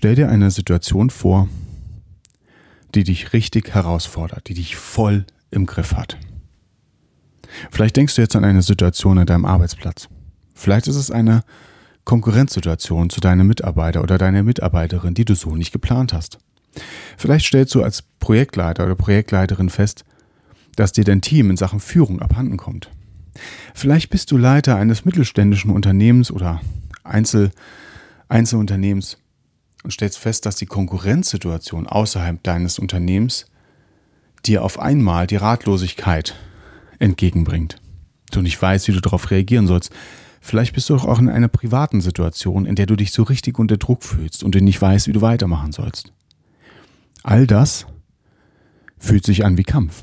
Stell dir eine Situation vor, die dich richtig herausfordert, die dich voll im Griff hat. Vielleicht denkst du jetzt an eine Situation an deinem Arbeitsplatz. Vielleicht ist es eine Konkurrenzsituation zu deinem Mitarbeiter oder deiner Mitarbeiterin, die du so nicht geplant hast. Vielleicht stellst du als Projektleiter oder Projektleiterin fest, dass dir dein Team in Sachen Führung abhanden kommt. Vielleicht bist du Leiter eines mittelständischen Unternehmens oder Einzel Einzelunternehmens und stellst fest, dass die Konkurrenzsituation außerhalb deines Unternehmens dir auf einmal die Ratlosigkeit entgegenbringt. Du nicht weißt, wie du darauf reagieren sollst. Vielleicht bist du auch in einer privaten Situation, in der du dich so richtig unter Druck fühlst und du nicht weißt, wie du weitermachen sollst. All das fühlt sich an wie Kampf.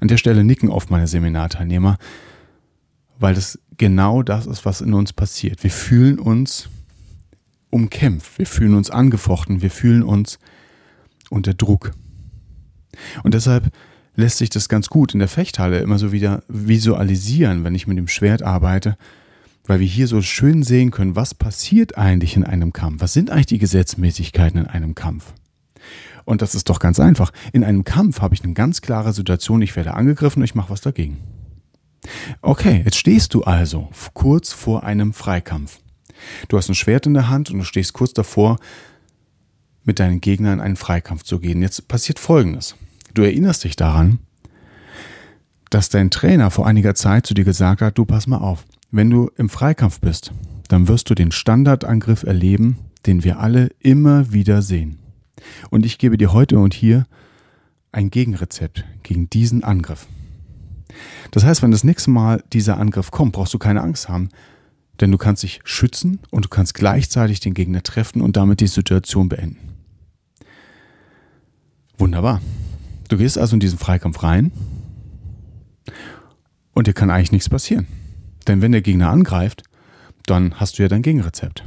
An der Stelle nicken oft meine Seminarteilnehmer, weil das genau das ist, was in uns passiert. Wir fühlen uns umkämpft, wir fühlen uns angefochten, wir fühlen uns unter Druck. Und deshalb lässt sich das ganz gut in der Fechthalle immer so wieder visualisieren, wenn ich mit dem Schwert arbeite, weil wir hier so schön sehen können, was passiert eigentlich in einem Kampf? Was sind eigentlich die Gesetzmäßigkeiten in einem Kampf? Und das ist doch ganz einfach. In einem Kampf habe ich eine ganz klare Situation, ich werde angegriffen und ich mache was dagegen. Okay, jetzt stehst du also kurz vor einem Freikampf. Du hast ein Schwert in der Hand und du stehst kurz davor, mit deinen Gegnern in einen Freikampf zu gehen. Jetzt passiert Folgendes. Du erinnerst dich daran, dass dein Trainer vor einiger Zeit zu dir gesagt hat, du pass mal auf, wenn du im Freikampf bist, dann wirst du den Standardangriff erleben, den wir alle immer wieder sehen. Und ich gebe dir heute und hier ein Gegenrezept gegen diesen Angriff. Das heißt, wenn das nächste Mal dieser Angriff kommt, brauchst du keine Angst haben, denn du kannst dich schützen und du kannst gleichzeitig den Gegner treffen und damit die Situation beenden. Wunderbar. Du gehst also in diesen Freikampf rein und dir kann eigentlich nichts passieren. Denn wenn der Gegner angreift, dann hast du ja dein Gegenrezept.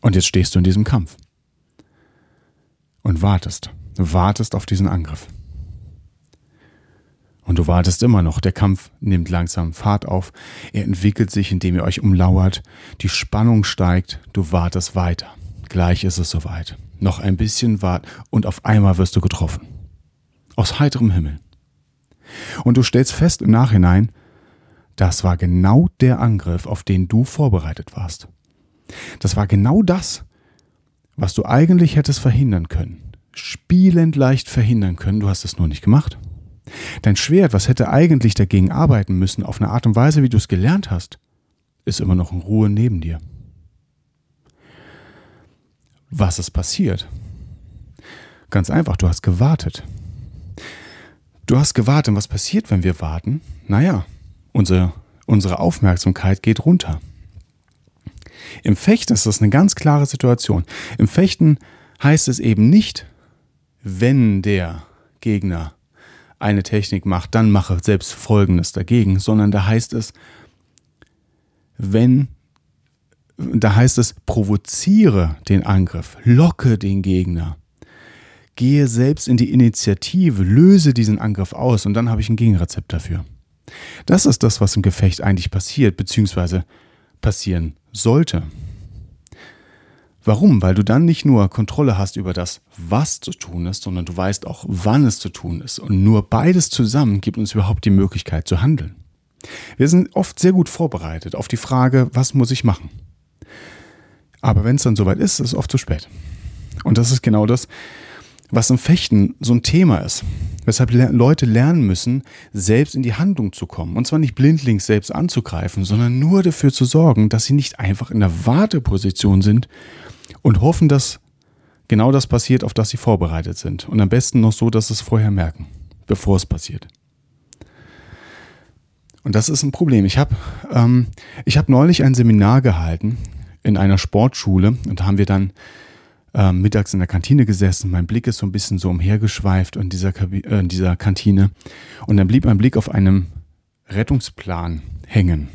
Und jetzt stehst du in diesem Kampf. Und wartest. Wartest auf diesen Angriff. Und du wartest immer noch. Der Kampf nimmt langsam Fahrt auf. Er entwickelt sich, indem ihr euch umlauert. Die Spannung steigt. Du wartest weiter. Gleich ist es soweit. Noch ein bisschen wart und auf einmal wirst du getroffen. Aus heiterem Himmel. Und du stellst fest im Nachhinein, das war genau der Angriff, auf den du vorbereitet warst. Das war genau das, was du eigentlich hättest verhindern können. Spielend leicht verhindern können, du hast es nur nicht gemacht. Dein Schwert, was hätte eigentlich dagegen arbeiten müssen, auf eine Art und Weise, wie du es gelernt hast, ist immer noch in Ruhe neben dir. Was ist passiert? Ganz einfach, du hast gewartet. Du hast gewartet. Und was passiert, wenn wir warten? Naja, unsere, unsere Aufmerksamkeit geht runter. Im Fechten ist das eine ganz klare Situation. Im Fechten heißt es eben nicht, wenn der Gegner eine Technik macht, dann mache selbst Folgendes dagegen, sondern da heißt es, wenn, da heißt es, provoziere den Angriff, locke den Gegner, gehe selbst in die Initiative, löse diesen Angriff aus und dann habe ich ein Gegenrezept dafür. Das ist das, was im Gefecht eigentlich passiert, beziehungsweise passieren sollte. Warum? Weil du dann nicht nur Kontrolle hast über das, was zu tun ist, sondern du weißt auch, wann es zu tun ist. Und nur beides zusammen gibt uns überhaupt die Möglichkeit zu handeln. Wir sind oft sehr gut vorbereitet auf die Frage, was muss ich machen? Aber wenn es dann soweit ist, ist es oft zu spät. Und das ist genau das, was im Fechten so ein Thema ist. Weshalb Leute lernen müssen, selbst in die Handlung zu kommen. Und zwar nicht blindlings selbst anzugreifen, sondern nur dafür zu sorgen, dass sie nicht einfach in der Warteposition sind und hoffen, dass genau das passiert, auf das sie vorbereitet sind. Und am besten noch so, dass sie es vorher merken, bevor es passiert. Und das ist ein Problem. Ich habe ähm, hab neulich ein Seminar gehalten in einer Sportschule und da haben wir dann äh, mittags in der Kantine gesessen, mein Blick ist so ein bisschen so umhergeschweift in dieser, äh, in dieser Kantine und dann blieb mein Blick auf einem Rettungsplan hängen.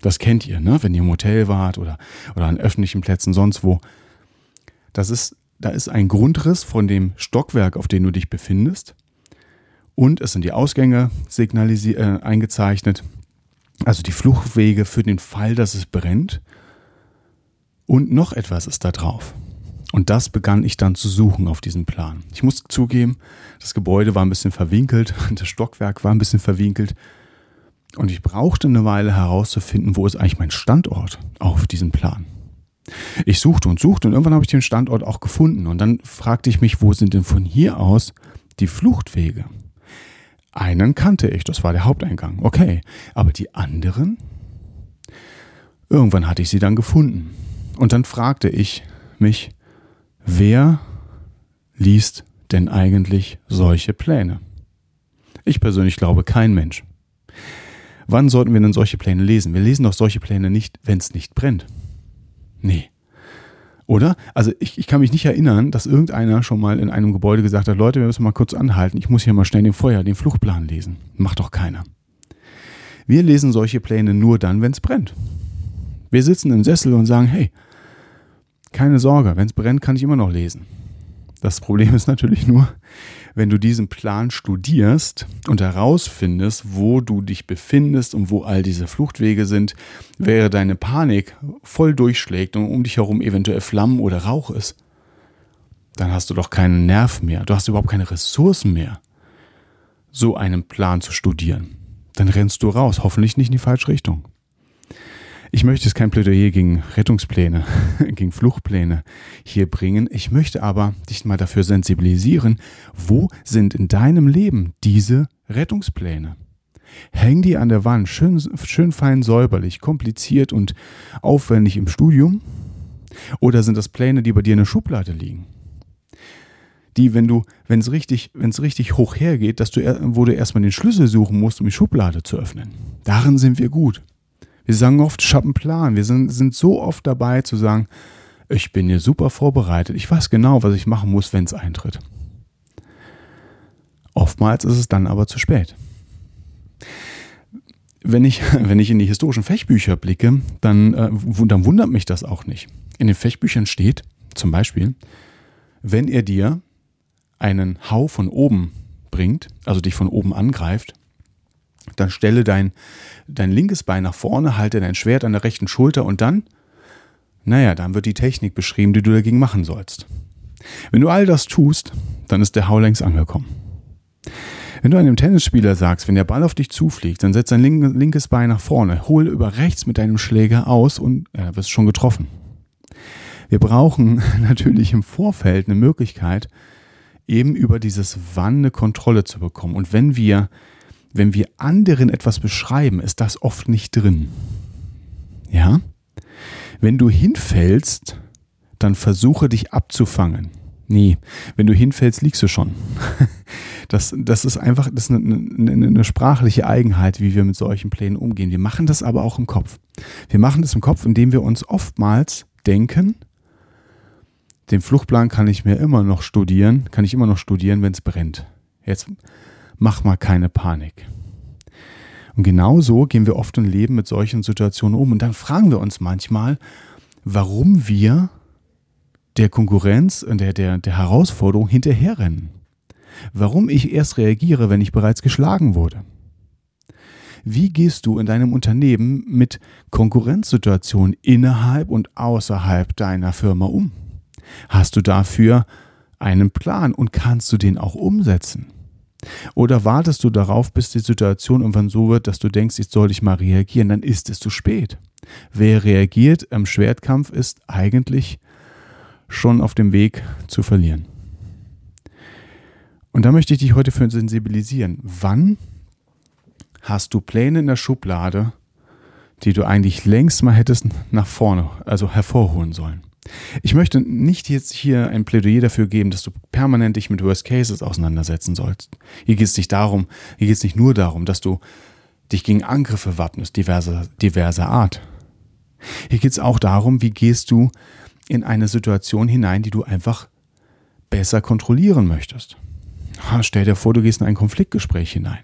Das kennt ihr, ne? wenn ihr im Hotel wart oder, oder an öffentlichen Plätzen, sonst wo. Das ist, da ist ein Grundriss von dem Stockwerk, auf dem du dich befindest. Und es sind die Ausgänge signalisiert, äh, eingezeichnet. Also die Fluchtwege für den Fall, dass es brennt. Und noch etwas ist da drauf. Und das begann ich dann zu suchen auf diesem Plan. Ich muss zugeben, das Gebäude war ein bisschen verwinkelt, das Stockwerk war ein bisschen verwinkelt. Und ich brauchte eine Weile herauszufinden, wo ist eigentlich mein Standort auf diesem Plan. Ich suchte und suchte und irgendwann habe ich den Standort auch gefunden. Und dann fragte ich mich, wo sind denn von hier aus die Fluchtwege? Einen kannte ich, das war der Haupteingang. Okay, aber die anderen? Irgendwann hatte ich sie dann gefunden. Und dann fragte ich mich, Wer liest denn eigentlich solche Pläne? Ich persönlich glaube kein Mensch. Wann sollten wir denn solche Pläne lesen? Wir lesen doch solche Pläne nicht, wenn es nicht brennt. Nee. Oder? Also ich, ich kann mich nicht erinnern, dass irgendeiner schon mal in einem Gebäude gesagt hat, Leute, wir müssen mal kurz anhalten, ich muss hier mal schnell den Feuer, den Fluchtplan lesen. Macht doch keiner. Wir lesen solche Pläne nur dann, wenn es brennt. Wir sitzen im Sessel und sagen, hey, keine Sorge, wenn es brennt, kann ich immer noch lesen. Das Problem ist natürlich nur, wenn du diesen Plan studierst und herausfindest, wo du dich befindest und wo all diese Fluchtwege sind, wäre deine Panik voll durchschlägt und um dich herum eventuell Flammen oder Rauch ist, dann hast du doch keinen Nerv mehr, du hast überhaupt keine Ressourcen mehr, so einen Plan zu studieren. Dann rennst du raus, hoffentlich nicht in die falsche Richtung. Ich möchte jetzt kein Plädoyer gegen Rettungspläne, gegen Fluchtpläne hier bringen. Ich möchte aber dich mal dafür sensibilisieren, wo sind in deinem Leben diese Rettungspläne? Häng die an der Wand, schön, schön fein säuberlich, kompliziert und aufwendig im Studium? Oder sind das Pläne, die bei dir in der Schublade liegen? Die, wenn du, wenn es richtig, richtig hoch hergeht, dass du, wo du erstmal den Schlüssel suchen musst, um die Schublade zu öffnen. Darin sind wir gut. Wir sagen oft, ich habe einen Plan. Wir sind, sind so oft dabei zu sagen, ich bin hier super vorbereitet. Ich weiß genau, was ich machen muss, wenn es eintritt. Oftmals ist es dann aber zu spät. Wenn ich, wenn ich in die historischen Fechbücher blicke, dann, äh, dann wundert mich das auch nicht. In den Fechbüchern steht zum Beispiel, wenn er dir einen Hau von oben bringt, also dich von oben angreift, dann stelle dein, dein linkes Bein nach vorne, halte dein Schwert an der rechten Schulter und dann, naja, dann wird die Technik beschrieben, die du dagegen machen sollst. Wenn du all das tust, dann ist der Hau längst angekommen. Wenn du einem Tennisspieler sagst, wenn der Ball auf dich zufliegt, dann setz dein linkes Bein nach vorne, hol über rechts mit deinem Schläger aus und äh, wirst schon getroffen. Wir brauchen natürlich im Vorfeld eine Möglichkeit, eben über dieses Wann eine Kontrolle zu bekommen. Und wenn wir wenn wir anderen etwas beschreiben, ist das oft nicht drin. Ja? Wenn du hinfällst, dann versuche dich abzufangen. Nee, wenn du hinfällst, liegst du schon. Das, das ist einfach das ist eine, eine, eine, sprachliche Eigenheit, wie wir mit solchen Plänen umgehen. Wir machen das aber auch im Kopf. Wir machen das im Kopf, indem wir uns oftmals denken, den Fluchtplan kann ich mir immer noch studieren, kann ich immer noch studieren, wenn es brennt. Jetzt mach mal keine Panik. Und genau so gehen wir oft im Leben mit solchen Situationen um. Und dann fragen wir uns manchmal, warum wir der Konkurrenz und der, der, der Herausforderung hinterherrennen. Warum ich erst reagiere, wenn ich bereits geschlagen wurde. Wie gehst du in deinem Unternehmen mit Konkurrenzsituationen innerhalb und außerhalb deiner Firma um? Hast du dafür einen Plan und kannst du den auch umsetzen? Oder wartest du darauf, bis die Situation irgendwann so wird, dass du denkst, jetzt soll ich mal reagieren, dann ist es zu spät. Wer reagiert im Schwertkampf ist eigentlich schon auf dem Weg zu verlieren. Und da möchte ich dich heute für sensibilisieren. Wann hast du Pläne in der Schublade, die du eigentlich längst mal hättest nach vorne, also hervorholen sollen? Ich möchte nicht jetzt hier ein Plädoyer dafür geben, dass du permanent dich mit Worst Cases auseinandersetzen sollst. Hier geht es nicht darum, hier geht es nicht nur darum, dass du dich gegen Angriffe wappnest, diverser, diverser Art. Hier geht es auch darum, wie gehst du in eine Situation hinein, die du einfach besser kontrollieren möchtest. stell dir vor, du gehst in ein Konfliktgespräch hinein.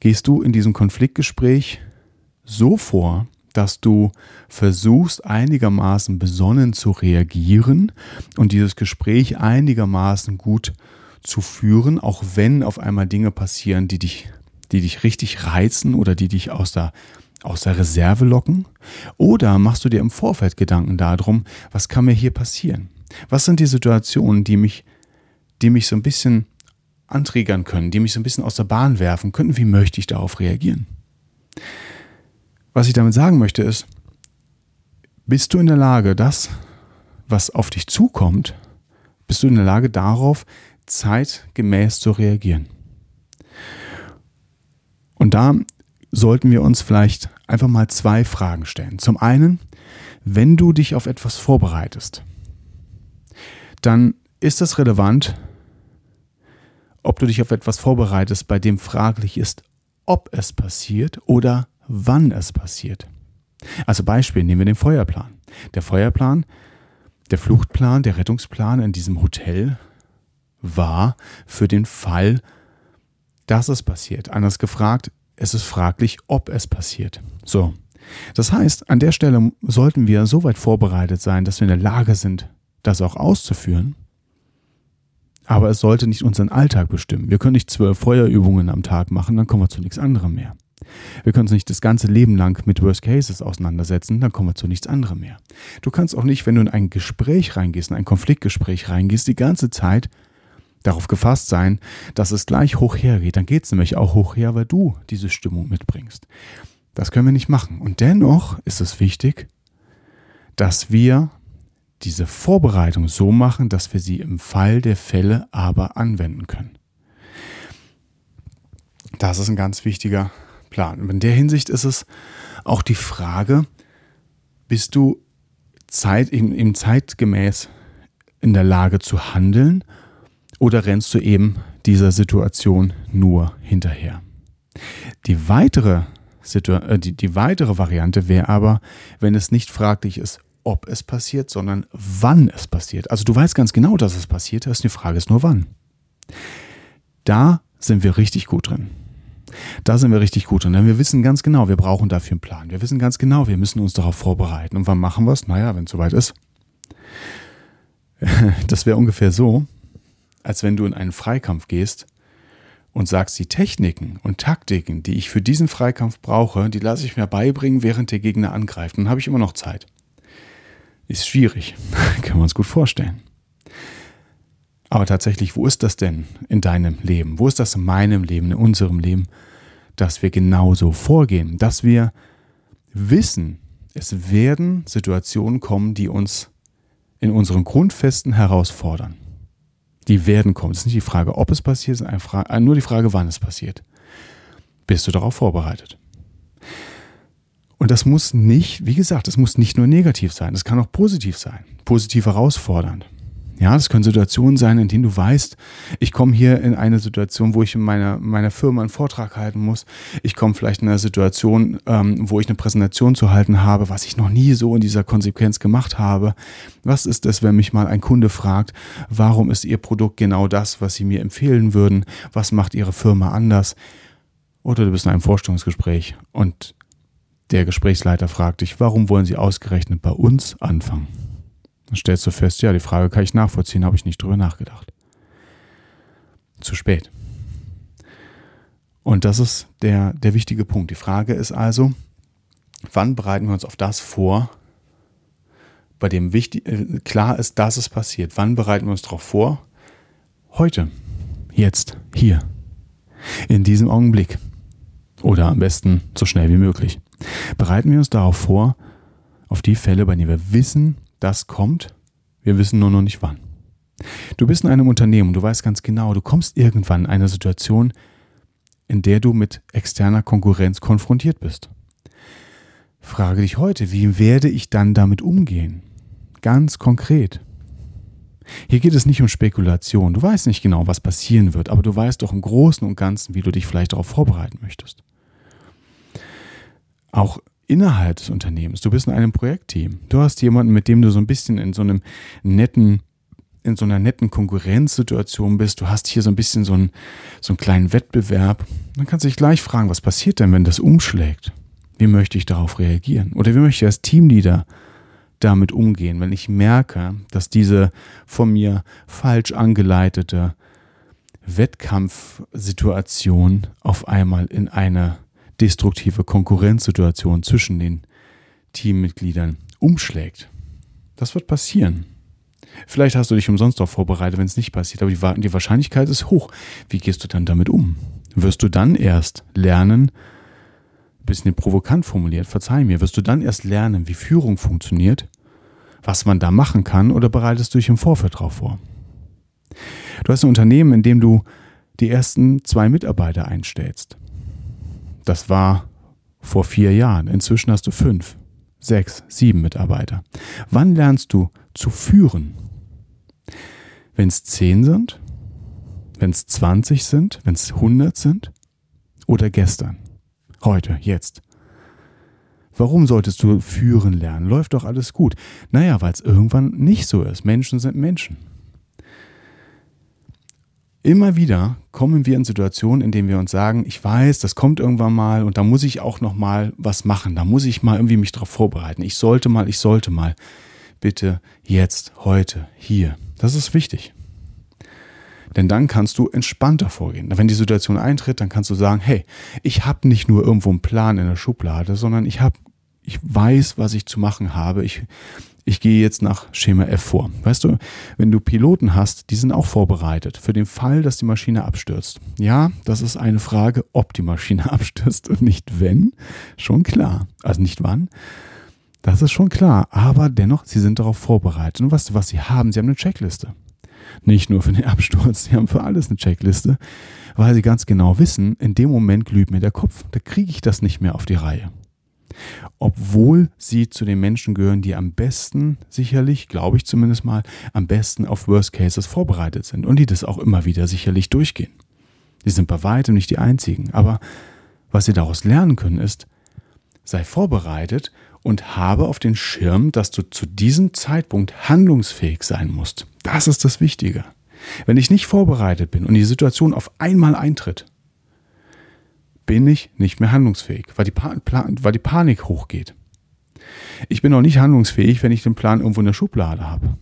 Gehst du in diesem Konfliktgespräch so vor, dass du versuchst einigermaßen besonnen zu reagieren und dieses Gespräch einigermaßen gut zu führen, auch wenn auf einmal Dinge passieren, die dich, die dich richtig reizen oder die dich aus der, aus der Reserve locken? Oder machst du dir im Vorfeld Gedanken darum, was kann mir hier passieren? Was sind die Situationen, die mich, die mich so ein bisschen antriggern können, die mich so ein bisschen aus der Bahn werfen können? Wie möchte ich darauf reagieren? Was ich damit sagen möchte ist, bist du in der Lage, das, was auf dich zukommt, bist du in der Lage darauf, zeitgemäß zu reagieren? Und da sollten wir uns vielleicht einfach mal zwei Fragen stellen. Zum einen, wenn du dich auf etwas vorbereitest, dann ist es relevant, ob du dich auf etwas vorbereitest, bei dem fraglich ist, ob es passiert oder wann es passiert. Also Beispiel, nehmen wir den Feuerplan. Der Feuerplan, der Fluchtplan, der Rettungsplan in diesem Hotel war für den Fall, dass es passiert. Anders gefragt, es ist fraglich, ob es passiert. So. Das heißt, an der Stelle sollten wir so weit vorbereitet sein, dass wir in der Lage sind, das auch auszuführen. Aber es sollte nicht unseren Alltag bestimmen. Wir können nicht zwölf Feuerübungen am Tag machen, dann kommen wir zu nichts anderem mehr. Wir können uns nicht das ganze Leben lang mit Worst Cases auseinandersetzen, dann kommen wir zu nichts anderem mehr. Du kannst auch nicht, wenn du in ein Gespräch reingehst, in ein Konfliktgespräch reingehst, die ganze Zeit darauf gefasst sein, dass es gleich hoch hergeht. Dann geht es nämlich auch hoch her, weil du diese Stimmung mitbringst. Das können wir nicht machen. Und dennoch ist es wichtig, dass wir diese Vorbereitung so machen, dass wir sie im Fall der Fälle aber anwenden können. Das ist ein ganz wichtiger Plan. Und in der Hinsicht ist es auch die Frage, bist du Zeit, eben, eben zeitgemäß in der Lage zu handeln oder rennst du eben dieser Situation nur hinterher? Die weitere, Situ äh, die, die weitere Variante wäre aber, wenn es nicht fraglich ist, ob es passiert, sondern wann es passiert. Also du weißt ganz genau, dass es passiert ist, die Frage ist nur wann. Da sind wir richtig gut drin. Da sind wir richtig gut drin, denn wir wissen ganz genau, wir brauchen dafür einen Plan. Wir wissen ganz genau, wir müssen uns darauf vorbereiten. Und wann machen wir es? Naja, wenn es soweit ist. Das wäre ungefähr so, als wenn du in einen Freikampf gehst und sagst, die Techniken und Taktiken, die ich für diesen Freikampf brauche, die lasse ich mir beibringen, während der Gegner angreift. Dann habe ich immer noch Zeit. Ist schwierig, können wir uns gut vorstellen. Aber tatsächlich, wo ist das denn in deinem Leben? Wo ist das in meinem Leben, in unserem Leben, dass wir genauso vorgehen, dass wir wissen, es werden Situationen kommen, die uns in unseren Grundfesten herausfordern. Die werden kommen. Es ist nicht die Frage, ob es passiert, es ist äh, nur die Frage, wann es passiert. Bist du darauf vorbereitet? Und das muss nicht, wie gesagt, es muss nicht nur negativ sein, es kann auch positiv sein, positiv herausfordernd. Ja, das können Situationen sein, in denen du weißt, ich komme hier in eine Situation, wo ich in meiner, meiner Firma einen Vortrag halten muss. Ich komme vielleicht in eine Situation, ähm, wo ich eine Präsentation zu halten habe, was ich noch nie so in dieser Konsequenz gemacht habe. Was ist es, wenn mich mal ein Kunde fragt, warum ist Ihr Produkt genau das, was Sie mir empfehlen würden? Was macht Ihre Firma anders? Oder du bist in einem Vorstellungsgespräch und der Gesprächsleiter fragt dich, warum wollen Sie ausgerechnet bei uns anfangen? Dann stellst du fest, ja, die Frage kann ich nachvollziehen, habe ich nicht drüber nachgedacht. Zu spät. Und das ist der, der wichtige Punkt. Die Frage ist also, wann bereiten wir uns auf das vor, bei dem wichtig, äh, klar ist, dass es passiert. Wann bereiten wir uns darauf vor? Heute, jetzt, hier, in diesem Augenblick. Oder am besten so schnell wie möglich. Bereiten wir uns darauf vor, auf die Fälle, bei denen wir wissen, das kommt, wir wissen nur noch nicht wann. Du bist in einem Unternehmen, du weißt ganz genau, du kommst irgendwann in eine Situation, in der du mit externer Konkurrenz konfrontiert bist. Frage dich heute, wie werde ich dann damit umgehen? Ganz konkret. Hier geht es nicht um Spekulation. Du weißt nicht genau, was passieren wird, aber du weißt doch im Großen und Ganzen, wie du dich vielleicht darauf vorbereiten möchtest. Auch innerhalb des Unternehmens. Du bist in einem Projektteam. Du hast jemanden, mit dem du so ein bisschen in so einem netten in so einer netten Konkurrenzsituation bist, du hast hier so ein bisschen so einen, so einen kleinen Wettbewerb, dann kannst du dich gleich fragen, was passiert denn, wenn das umschlägt? Wie möchte ich darauf reagieren? Oder wie möchte ich als Teamleader damit umgehen, wenn ich merke, dass diese von mir falsch angeleitete Wettkampfsituation auf einmal in eine destruktive Konkurrenzsituation zwischen den Teammitgliedern umschlägt. Das wird passieren. Vielleicht hast du dich umsonst darauf vorbereitet, wenn es nicht passiert, aber die, die Wahrscheinlichkeit ist hoch. Wie gehst du dann damit um? Wirst du dann erst lernen, bisschen provokant formuliert, verzeih mir, wirst du dann erst lernen, wie Führung funktioniert, was man da machen kann oder bereitest du dich im Vorfeld darauf vor? Du hast ein Unternehmen, in dem du die ersten zwei Mitarbeiter einstellst. Das war vor vier Jahren. Inzwischen hast du fünf, sechs, sieben Mitarbeiter. Wann lernst du zu führen? Wenn es zehn sind? Wenn es 20 sind? Wenn es 100 sind? Oder gestern? Heute, jetzt? Warum solltest du führen lernen? Läuft doch alles gut. Naja, weil es irgendwann nicht so ist. Menschen sind Menschen. Immer wieder kommen wir in Situationen, in denen wir uns sagen, ich weiß, das kommt irgendwann mal und da muss ich auch noch mal was machen, da muss ich mal irgendwie mich darauf vorbereiten. Ich sollte mal, ich sollte mal. Bitte jetzt, heute, hier. Das ist wichtig. Denn dann kannst du entspannter vorgehen. Wenn die Situation eintritt, dann kannst du sagen, hey, ich habe nicht nur irgendwo einen Plan in der Schublade, sondern ich habe ich weiß, was ich zu machen habe. Ich ich gehe jetzt nach Schema F vor. Weißt du, wenn du Piloten hast, die sind auch vorbereitet für den Fall, dass die Maschine abstürzt. Ja, das ist eine Frage, ob die Maschine abstürzt und nicht wenn. Schon klar. Also nicht wann. Das ist schon klar. Aber dennoch, sie sind darauf vorbereitet. Und weißt du, was sie haben? Sie haben eine Checkliste. Nicht nur für den Absturz, sie haben für alles eine Checkliste, weil sie ganz genau wissen, in dem Moment glüht mir der Kopf. Da kriege ich das nicht mehr auf die Reihe obwohl sie zu den Menschen gehören, die am besten, sicherlich, glaube ich zumindest mal, am besten auf Worst Cases vorbereitet sind und die das auch immer wieder sicherlich durchgehen. Sie sind bei weitem nicht die einzigen, aber was sie daraus lernen können ist, sei vorbereitet und habe auf den Schirm, dass du zu diesem Zeitpunkt handlungsfähig sein musst. Das ist das Wichtige. Wenn ich nicht vorbereitet bin und die Situation auf einmal eintritt, bin ich nicht mehr handlungsfähig, weil die, pa weil die Panik hochgeht. Ich bin auch nicht handlungsfähig, wenn ich den Plan irgendwo in der Schublade habe.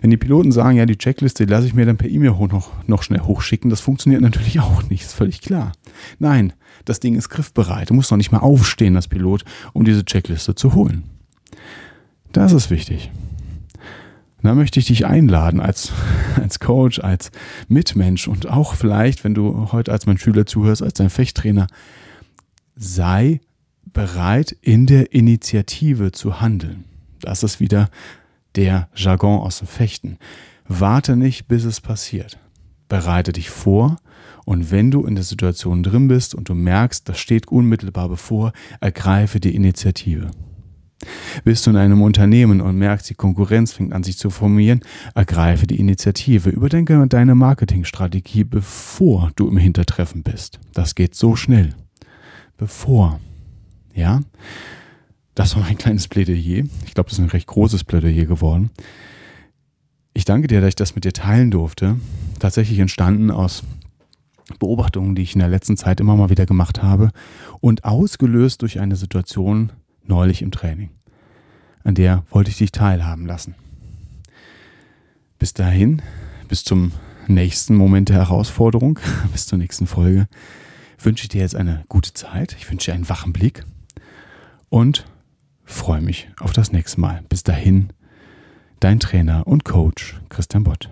Wenn die Piloten sagen, ja, die Checkliste lasse ich mir dann per E-Mail noch, noch schnell hochschicken, das funktioniert natürlich auch nicht, ist völlig klar. Nein, das Ding ist griffbereit. Du musst noch nicht mal aufstehen als Pilot, um diese Checkliste zu holen. Das ist wichtig. Da möchte ich dich einladen als, als Coach, als Mitmensch und auch vielleicht, wenn du heute als mein Schüler zuhörst, als dein Fechttrainer, sei bereit, in der Initiative zu handeln. Das ist wieder der Jargon aus dem Fechten. Warte nicht, bis es passiert. Bereite dich vor und wenn du in der Situation drin bist und du merkst, das steht unmittelbar bevor, ergreife die Initiative. Bist du in einem Unternehmen und merkst, die Konkurrenz fängt an sich zu formieren, ergreife die Initiative. Überdenke deine Marketingstrategie, bevor du im Hintertreffen bist. Das geht so schnell. Bevor. Ja? Das war mein kleines Plädoyer. Ich glaube, das ist ein recht großes Plädoyer geworden. Ich danke dir, dass ich das mit dir teilen durfte. Tatsächlich entstanden aus Beobachtungen, die ich in der letzten Zeit immer mal wieder gemacht habe und ausgelöst durch eine Situation, neulich im Training. An der wollte ich dich teilhaben lassen. Bis dahin, bis zum nächsten Moment der Herausforderung, bis zur nächsten Folge, wünsche ich dir jetzt eine gute Zeit. Ich wünsche dir einen wachen Blick und freue mich auf das nächste Mal. Bis dahin, dein Trainer und Coach Christian Bott.